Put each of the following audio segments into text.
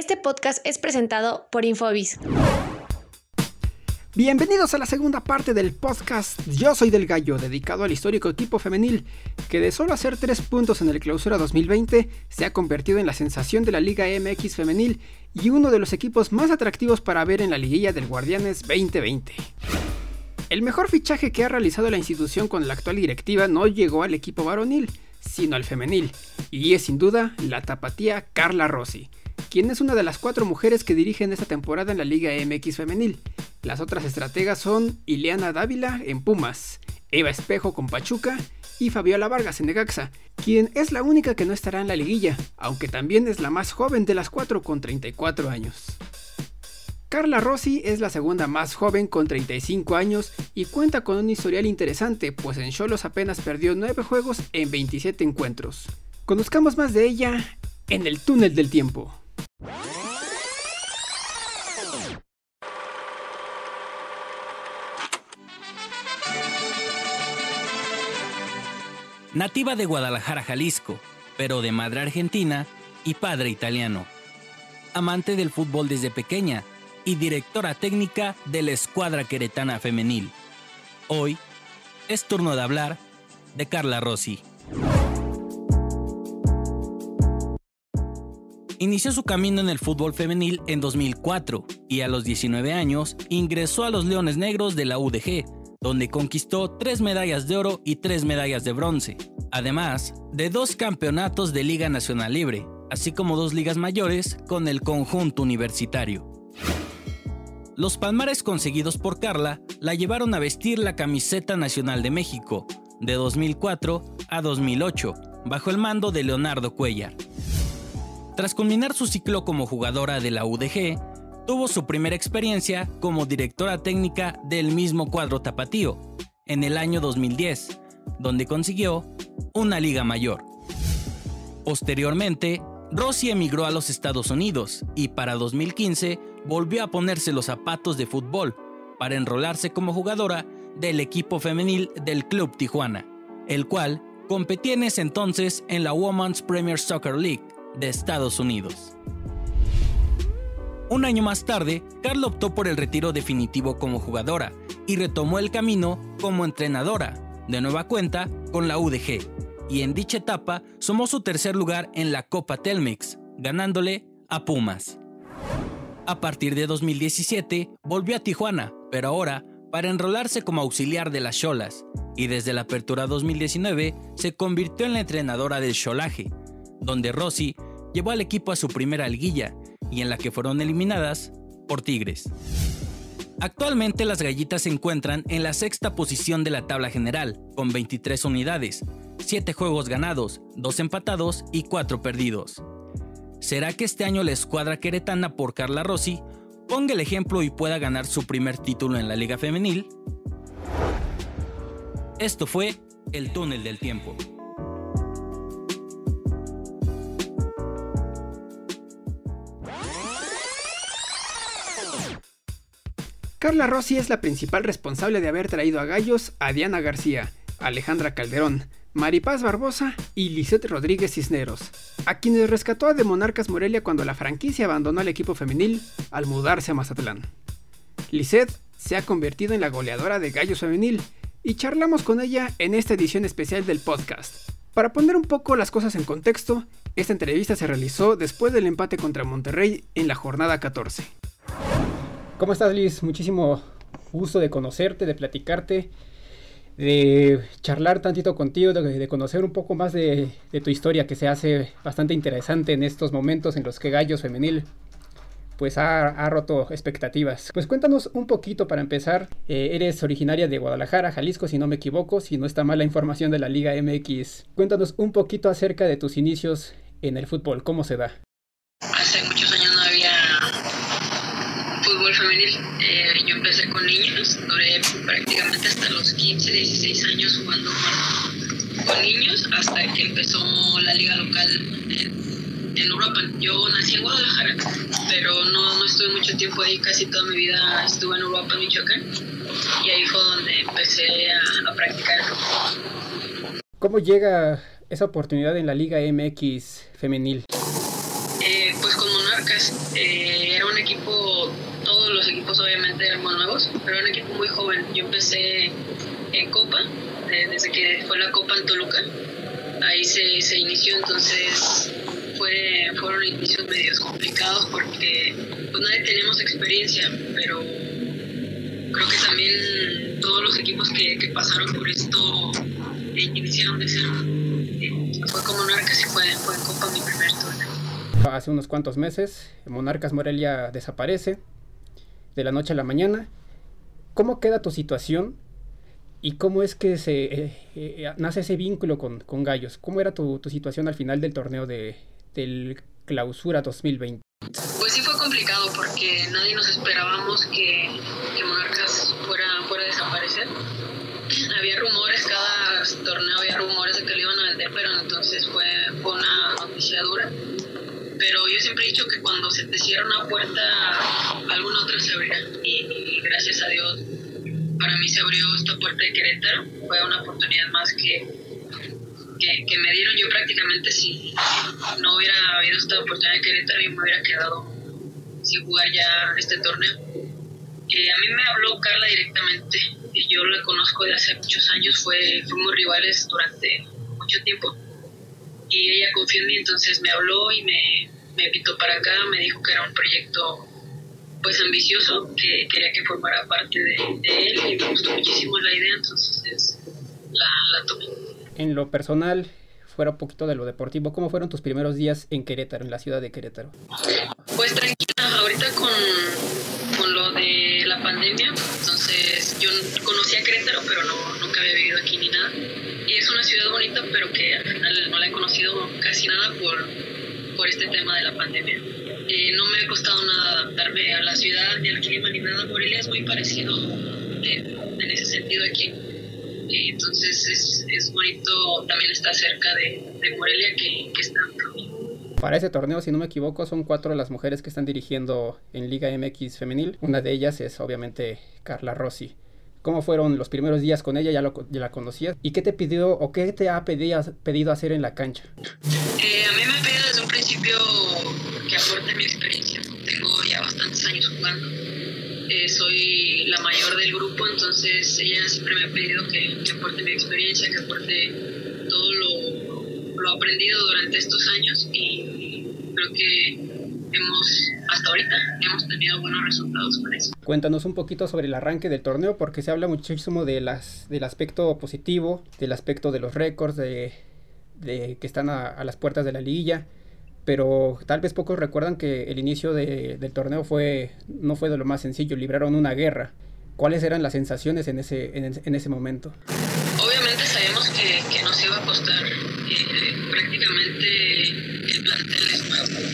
Este podcast es presentado por Infobis. Bienvenidos a la segunda parte del podcast Yo Soy del Gallo, dedicado al histórico equipo femenil, que de solo hacer 3 puntos en el clausura 2020 se ha convertido en la sensación de la Liga MX femenil y uno de los equipos más atractivos para ver en la liguilla del Guardianes 2020. El mejor fichaje que ha realizado la institución con la actual directiva no llegó al equipo varonil, sino al femenil, y es sin duda la tapatía Carla Rossi, quien es una de las cuatro mujeres que dirigen esta temporada en la Liga MX femenil. Las otras estrategas son Ileana Dávila en Pumas, Eva Espejo con Pachuca y Fabiola Vargas en Necaxa, quien es la única que no estará en la liguilla, aunque también es la más joven de las cuatro con 34 años. Carla Rossi es la segunda más joven con 35 años y cuenta con un historial interesante, pues en Cholos apenas perdió 9 juegos en 27 encuentros. Conozcamos más de ella en el túnel del tiempo. Nativa de Guadalajara, Jalisco, pero de madre argentina y padre italiano. Amante del fútbol desde pequeña y directora técnica de la escuadra queretana femenil. Hoy es turno de hablar de Carla Rossi. Inició su camino en el fútbol femenil en 2004 y a los 19 años ingresó a los Leones Negros de la UDG, donde conquistó tres medallas de oro y tres medallas de bronce, además de dos campeonatos de Liga Nacional Libre, así como dos ligas mayores con el conjunto universitario. Los palmares conseguidos por Carla la llevaron a vestir la camiseta nacional de México, de 2004 a 2008, bajo el mando de Leonardo Cuellar. Tras culminar su ciclo como jugadora de la UDG, tuvo su primera experiencia como directora técnica del mismo cuadro tapatío, en el año 2010, donde consiguió una liga mayor. Posteriormente, Rossi emigró a los Estados Unidos y para 2015 volvió a ponerse los zapatos de fútbol para enrolarse como jugadora del equipo femenil del Club Tijuana, el cual competía en ese entonces en la Women's Premier Soccer League, de Estados Unidos. Un año más tarde, Carla optó por el retiro definitivo como jugadora y retomó el camino como entrenadora, de nueva cuenta con la UDG, y en dicha etapa sumó su tercer lugar en la Copa Telmex, ganándole a Pumas. A partir de 2017 volvió a Tijuana, pero ahora para enrolarse como auxiliar de las Cholas, y desde la apertura 2019 se convirtió en la entrenadora del Cholaje, donde Rossi llevó al equipo a su primera liguilla y en la que fueron eliminadas por Tigres. Actualmente las gallitas se encuentran en la sexta posición de la tabla general, con 23 unidades, 7 juegos ganados, 2 empatados y 4 perdidos. ¿Será que este año la escuadra queretana por Carla Rossi ponga el ejemplo y pueda ganar su primer título en la Liga Femenil? Esto fue El Túnel del Tiempo. Carla Rossi es la principal responsable de haber traído a Gallos a Diana García, Alejandra Calderón, Maripaz Barbosa y Lisette Rodríguez Cisneros, a quienes rescató de Monarcas Morelia cuando la franquicia abandonó al equipo femenil al mudarse a Mazatlán. Lisette se ha convertido en la goleadora de Gallos Femenil y charlamos con ella en esta edición especial del podcast. Para poner un poco las cosas en contexto, esta entrevista se realizó después del empate contra Monterrey en la jornada 14. ¿Cómo estás, Liz? Muchísimo gusto de conocerte, de platicarte, de charlar tantito contigo, de, conocer un poco más de, tu historia que se hace bastante interesante en estos momentos en los que Gallos Femenil pues ha, roto expectativas. Pues cuéntanos un poquito para empezar. Eh, eres originaria de Guadalajara, Jalisco, si no me equivoco, si no está mal la información de la Liga MX. Cuéntanos un poquito acerca de tus inicios en el fútbol, ¿cómo se da? Con niños, duré prácticamente hasta los 15, 16 años jugando con, niños, hasta que empezó la liga local en, Europa. Yo nací en Guadalajara, pero no, no estuve mucho tiempo ahí, casi toda mi vida estuve en Europa, Michoacán, y ahí fue donde empecé a, a practicar. ¿Cómo llega esa oportunidad en la Liga MX femenil? Eh, pues con Monarcas. Eh, era un equipo, equipos obviamente eran nuevos, pero era un equipo muy joven. Yo empecé en Copa, eh, desde que fue la Copa en Toluca. Ahí se, se inició, entonces fue, fueron inicios medios complicados porque pues nadie teníamos experiencia, pero creo que también todos los equipos que, que pasaron por esto eh, iniciaron de cero. Eh, fue como Monarcas y fue, fue en Copa mi primer torneo. Hace unos cuantos meses, Monarcas Morelia desaparece de la noche a la mañana. ¿Cómo queda tu situación y cómo es que se eh, eh, nace ese vínculo con, con Gallos? ¿Cómo era tu, tu, situación al final del torneo de, del Clausura 2020? Pues sí fue complicado porque nadie nos esperábamos que, que Monarcas fuera, fuera a desaparecer. Había rumores, cada torneo había rumores de que lo iban a vender, pero entonces fue, fue una noticia dura. Pero yo siempre he dicho que cuando se te cierra una puerta, alguna otra se abrirá. Y, gracias a Dios, para mí se abrió esta puerta de Querétaro. Fue una oportunidad más que, que, que, me dieron yo prácticamente si no hubiera habido esta oportunidad de Querétaro yo me hubiera quedado sin jugar ya este torneo. Eh, a mí me habló Carla directamente, yo la conozco de hace muchos años, fue, fuimos rivales durante mucho tiempo y ella confió en mí, entonces me habló y me, me invitó para acá, me dijo que era un proyecto pues ambicioso, que quería que formara parte de, de él y me gustó muchísimo la idea, entonces la, la tomé en lo personal, fuera un poquito de lo deportivo, ¿cómo fueron tus primeros días en Querétaro, en la ciudad de Querétaro? Pues tranquila, ahorita con, con lo de la pandemia, entonces yo conocía Querétaro, pero no, nunca había vivido aquí ni nada. Y es una ciudad bonita, pero que al final no la he conocido casi nada por, por este tema de la pandemia. Eh, no me ha costado nada adaptarme a la ciudad, ni al clima, ni nada. Morelia es muy parecido eh, en ese sentido aquí y entonces es, es, bonito también estar cerca de, de Morelia que, que está para ese torneo, si no me equivoco, son cuatro las mujeres que están dirigiendo en Liga MX femenil. Una de ellas es obviamente Carla Rossi. ¿Cómo fueron los primeros días con ella? ¿Ya, lo, ya la conocías? ¿Y qué te pidió o qué te ha pedido, pedido hacer en la cancha? Eh, a mí me ha pedido desde un principio que aporte mi experiencia. Tengo ya bastantes años jugando eh, soy la mayor del grupo, entonces ella siempre me ha pedido que, que aporte mi experiencia, que aporte todo lo, lo, aprendido durante estos años y creo que hemos, hasta ahorita, hemos tenido buenos resultados con eso. Cuéntanos un poquito sobre el arranque del torneo, porque se habla muchísimo de las, del aspecto positivo, del aspecto de los récords, de, de que están a, a las puertas de la liguilla pero tal vez pocos recuerdan que el inicio de, del torneo fue no fue de lo más sencillo, libraron una guerra. ¿Cuáles eran las sensaciones en ese, en, en ese momento? Obviamente sabíamos que, que nos iba a costar, eh, prácticamente el plantel es nuevo,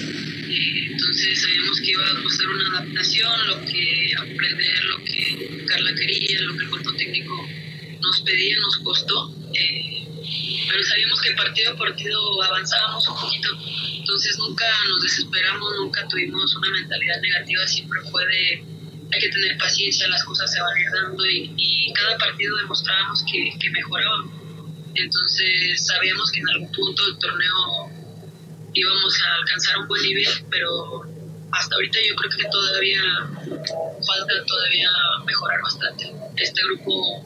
entonces sabíamos que iba a costar una adaptación, lo que aprender, lo que Carla quería, lo que el cuerpo técnico nos pedía, nos costó. Eh, pero sabíamos que partido a partido avanzábamos un poquito, entonces nunca nos desesperamos, nunca tuvimos una mentalidad negativa, siempre fue de hay que tener paciencia, las cosas se van a ir dando y, y cada partido demostrábamos que, que mejorábamos. Entonces sabíamos que en algún punto del torneo íbamos a alcanzar un buen nivel, pero hasta ahorita yo creo que todavía falta todavía mejorar bastante. Este grupo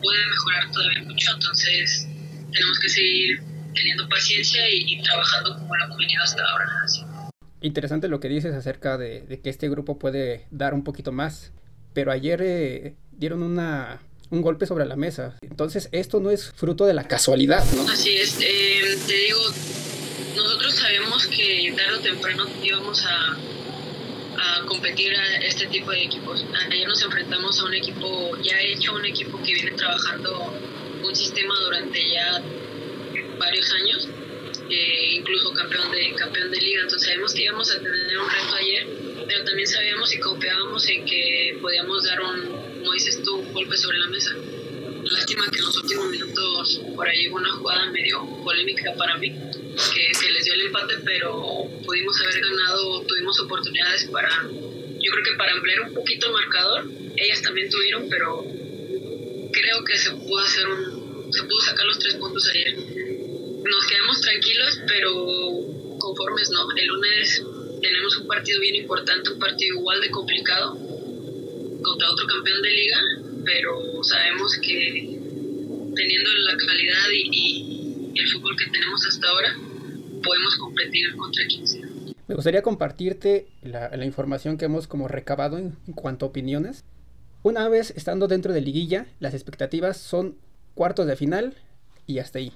puede mejorar todavía mucho, entonces tenemos que seguir teniendo paciencia y, y trabajando como lo hemos venido hasta ahora. Así. Interesante lo que dices acerca de, de, que este grupo puede dar un poquito más, pero ayer eh, dieron una, un golpe sobre la mesa. Entonces esto no es fruto de la casualidad, ¿no? Así es. Eh, te digo, sabemos que tarde o temprano íbamos a, a competir a este tipo de equipos. Ayer nos enfrentamos a un equipo ya hecho, un equipo que viene trabajando un sistema durante ya varios años, eh, incluso campeón de, campeón de liga, entonces sabemos que íbamos a tener un reto ayer, pero también sabíamos y confiábamos en que podíamos dar un, como dices tú, un golpe sobre la mesa. Lástima que en los últimos minutos por ahí hubo una jugada medio polémica para mí, que se les dio el empate, pero pudimos haber ganado, tuvimos oportunidades para, yo creo que para ampliar un poquito el marcador, ellas también tuvieron, pero creo que se pudo hacer un, se pudo sacar los tres puntos ayer. Nos quedamos tranquilos, pero conformes no. El lunes tenemos un partido bien importante, un partido igual de complicado contra otro campeón de liga, pero sabemos que teniendo la calidad y, el fútbol que tenemos hasta ahora, podemos competir contra quien sea. Me gustaría compartirte la, la información que hemos como recabado en, en cuanto a opiniones. Una vez estando dentro de liguilla, las expectativas son cuartos de final y hasta ahí.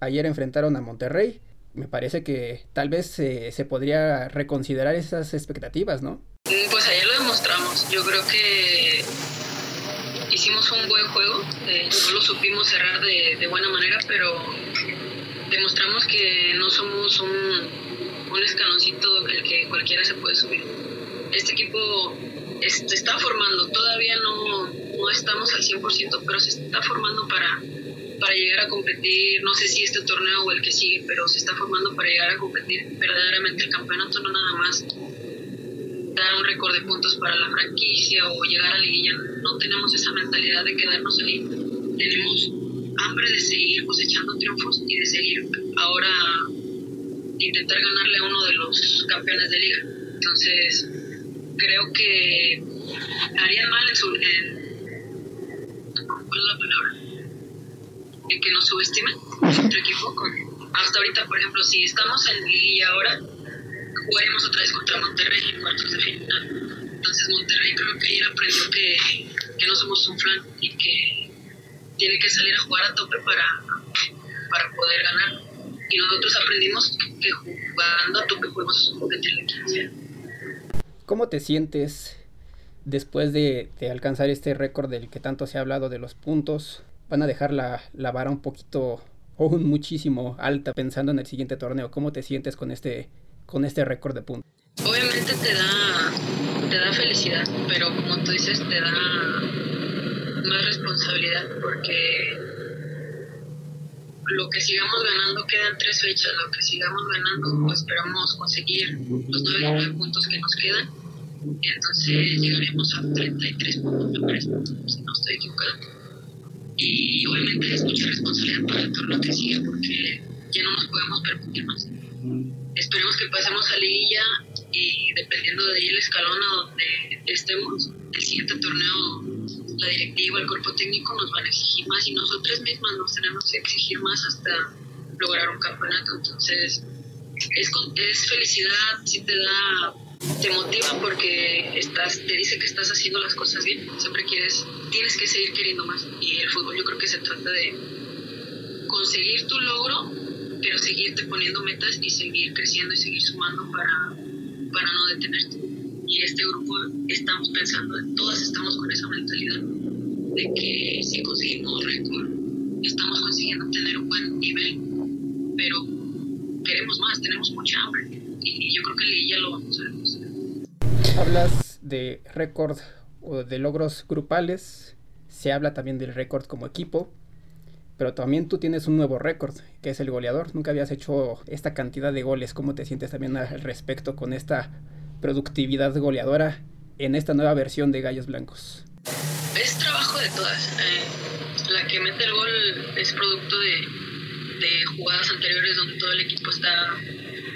Ayer enfrentaron a Monterrey. Me parece que tal vez se podría reconsiderar esas expectativas, ¿no? Mm, pues ayer lo demostramos. Yo creo que hicimos un buen juego. Eh, no lo supimos cerrar de, de, buena manera, pero demostramos que no somos un, un escaloncito el que cualquiera se puede subir. Este equipo se está formando, todavía no, no estamos al 100%, pero se está formando para, para llegar a competir, no sé si este torneo o el que sigue, pero se está formando para llegar a competir verdaderamente el campeonato, no nada más dar un récord de puntos para la franquicia o llegar a liguilla, no tenemos esa mentalidad de quedarnos ahí, tenemos hambre de seguir cosechando triunfos y de seguir ahora intentar ganarle a uno de los campeones de liga. Entonces, creo que haría mal en su... En, ¿Cuál es la palabra? En que nos subestimen nuestro equipo. Con, hasta ahorita, por ejemplo, si estamos en Liguilla ahora, jugaremos otra vez contra Monterrey en cuartos de final. Entonces Monterrey creo que ayer aprendió que, que no somos un flan y que tiene que salir a jugar a tope para, para poder ganar. Y nosotros aprendimos que jugando a tope podemos competir en quince. ¿Cómo te sientes después de, de, alcanzar este récord del que tanto se ha hablado de los puntos? Van a dejar la, la vara un poquito o un muchísimo alta pensando en el siguiente torneo. ¿Cómo te sientes con este, con este récord de puntos? Obviamente te da, te da felicidad, pero como tú dices, te da más responsabilidad porque lo que sigamos ganando quedan tres fechas, lo que sigamos ganando pues esperamos conseguir los nueve puntos que nos quedan, entonces llegaremos a 33 puntos, me parece, si no estoy equivocado. Y obviamente es mucha responsabilidad para el torneo que sigue porque ya no nos podemos permitir más. Esperemos que pasemos a liguilla y dependiendo de ahí el escalón a donde estemos, el siguiente torneo la directiva, el cuerpo técnico nos van a exigir más y nosotros mismas nos tenemos que exigir más hasta lograr un campeonato. Entonces, es, es felicidad, si te da, te motiva porque estás, te dice que estás haciendo las cosas bien. Siempre quieres, tienes que seguir queriendo más. Y el fútbol yo creo que se trata de conseguir tu logro, pero seguirte poniendo metas y seguir creciendo y seguir sumando para, para no detenerte y este grupo estamos pensando, todas estamos con esa mentalidad de que si conseguimos récord, estamos consiguiendo tener un buen nivel, pero queremos más, tenemos mucha hambre y yo creo que ya lo vamos a demostrar. Hablas de récord o de logros grupales, se habla también del récord como equipo, pero también tú tienes un nuevo récord, que es el goleador. Nunca habías hecho esta cantidad de goles. ¿Cómo te sientes también al respecto con esta productividad goleadora en esta nueva versión de Gallos Blancos? Es trabajo de todas. Eh, la que mete el gol es producto de, de, jugadas anteriores donde todo el equipo está,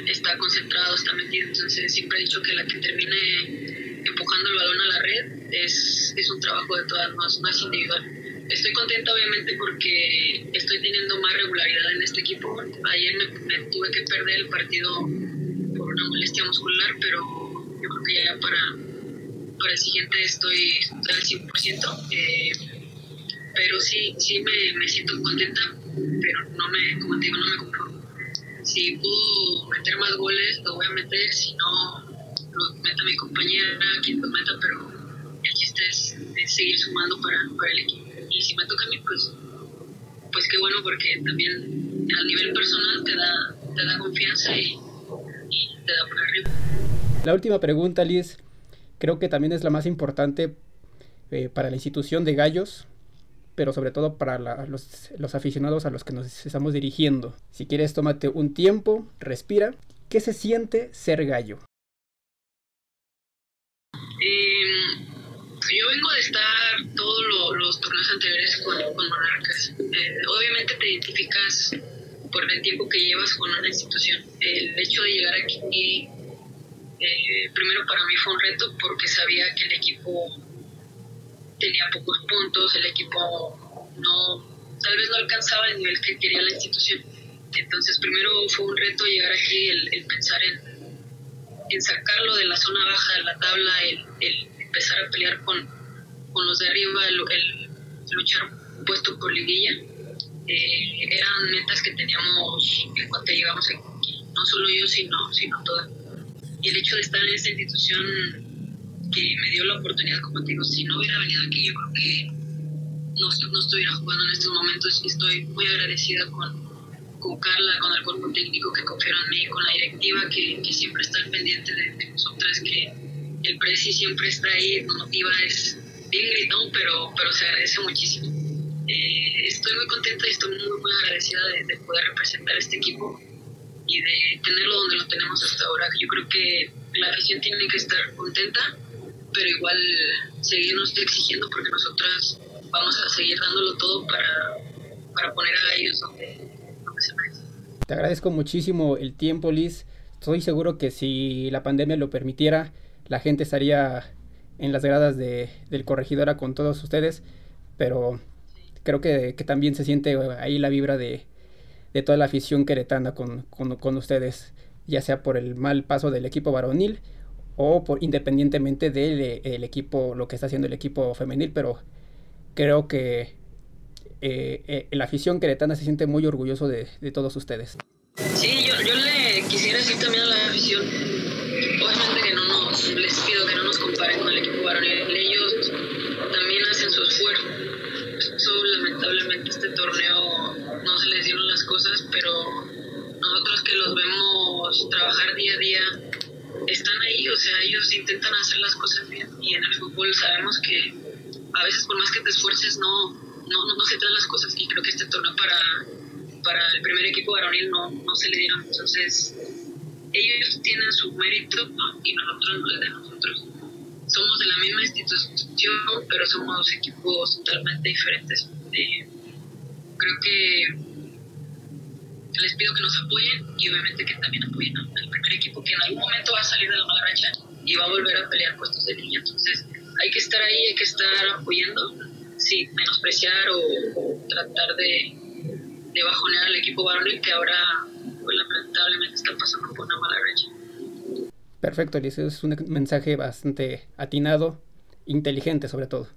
está concentrado, está metido. Entonces siempre he dicho que la que termine empujando el balón a la red es, es un trabajo de todas, no es, no es individual. Estoy contenta obviamente porque estoy teniendo más regularidad en este equipo. Ayer me, me tuve que perder el partido por una molestia muscular, pero que ya para, para el siguiente estoy, al 100%. Eh, pero sí, sí me, me, siento contenta, pero no me, como te digo, no me conformo. Si puedo meter más goles, lo voy a meter, si no, lo meta mi compañera, quien lo meta, pero el chiste es, seguir sumando para, para, el equipo. Y si me toca a mí, pues, pues qué bueno, porque también a nivel personal te da, te da confianza y te da por arriba. La última pregunta, Liz, creo que también es la más importante eh, para la institución de Gallos, pero sobre todo para la, los, aficionados a los que nos estamos dirigiendo. Si quieres, tómate un tiempo, respira. ¿Qué se siente ser gallo? Eh, yo vengo de estar todos lo, los torneos anteriores con, con Monarcas. Eh, obviamente te identificas por el tiempo que llevas con una institución. El hecho de llegar aquí Eh, primero para mí fue un reto porque sabía que el equipo tenía pocos puntos, el equipo no, tal vez no alcanzaba el nivel que quería la institución. Entonces primero fue un reto llegar aquí, el, pensar en, en, sacarlo de la zona baja de la tabla, el, empezar a pelear con, con los de arriba, el, luchar puesto por liguilla. Eh, eran metas que teníamos en cuanto llegamos aquí, no solo yo, sino, sino todas. Y el hecho de estar en esta institución que me dio la oportunidad, como te digo, si no hubiera venido aquí, yo creo que no, no estuviera jugando en estos momentos y estoy muy agradecida con, con Carla, con el cuerpo técnico que confiaron en mí, con la directiva que, que siempre está al pendiente de, nosotras, que el Presi siempre está ahí, nos motiva, es bien gritón, pero, pero se agradece muchísimo. Eh, estoy muy contenta y estoy muy, muy agradecida de, de poder representar este equipo y de tenerlo donde lo tenemos hasta ahora. Yo creo que la afición tiene que estar contenta pero igual seguirnos exigiendo porque nosotras vamos a seguir dándolo todo para, para poner a ellos donde, se merecen. Te agradezco muchísimo el tiempo, Liz. Estoy seguro que si la pandemia lo permitiera, la gente estaría en las gradas de, del corregidora con todos ustedes, pero creo que, que, también se siente ahí la vibra de, de toda la afición queretana con, con, con ustedes, ya sea por el mal paso del equipo varonil o por, independientemente del eh, equipo, lo que está haciendo el equipo femenil, pero creo que eh, eh, la afición queretana se siente muy orgulloso de, de todos ustedes. Sí, yo, yo, le quisiera decir también a la afición, obviamente que no nos, les pido que no nos comparen con el equipo varonil, ellos también hacen su esfuerzo. Lamentablemente este torneo se les dieron las cosas, pero nosotros que los vemos trabajar día a día, están ahí, o sea, ellos intentan hacer las cosas bien y en el fútbol sabemos que a veces por más que te esfuerces no, no, no, se te dan las cosas y creo que este torneo para, para el primer equipo varonil no, no se le dieron, entonces ellos tienen su mérito y nosotros no de nosotros. Somos de la misma institución, pero somos equipos totalmente diferentes. Eh, creo que les pido que nos apoyen y obviamente que también apoyen al primer equipo que en algún momento va a salir de la mala racha y va a volver a pelear puestos de línea. Entonces hay que estar ahí, hay que estar apoyando, sin menospreciar o, tratar de, de, bajonear al equipo varonil que ahora pues, lamentablemente está pasando por una mala racha. Perfecto, Eliseo, es un mensaje bastante atinado, inteligente sobre todo.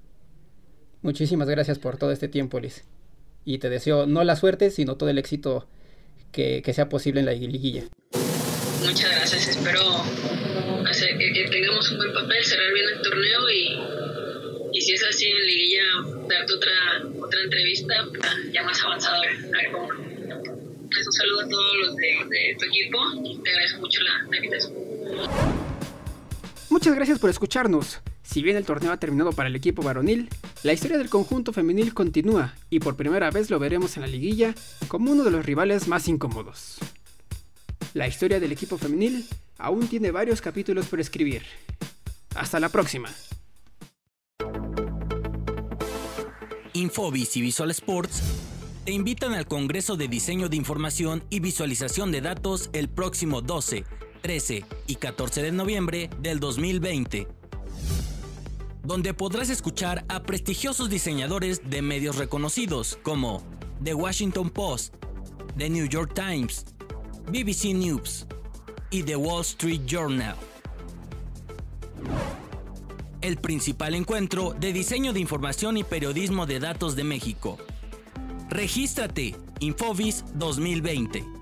Muchísimas gracias por todo este tiempo, Liz. Y te deseo no la suerte, sino todo el éxito que, que sea posible en la liguilla. Muchas gracias, espero hacer, que, tengamos un buen papel, cerrar bien el torneo y, y si es así en liguilla, darte otra, otra entrevista ya más avanzada, a ver cómo. Pues un saludo a todos los de, de tu equipo y te agradezco mucho la, la invitación. Muchas gracias por escucharnos. Si bien el torneo ha terminado para el equipo varonil, la historia del conjunto femenil continúa y por primera vez lo veremos en la liguilla como uno de los rivales más incómodos. La historia del equipo femenil aún tiene varios capítulos por escribir. Hasta la próxima. Infobis y Visual Sports te invitan al Congreso de Diseño de Información y Visualización de Datos el próximo 12, 13 y 14 de noviembre del 2020 donde podrás escuchar a prestigiosos diseñadores de medios reconocidos como The Washington Post, The New York Times, BBC News y The Wall Street Journal. El principal encuentro de diseño de información y periodismo de datos de México. Regístrate, Infobis 2020.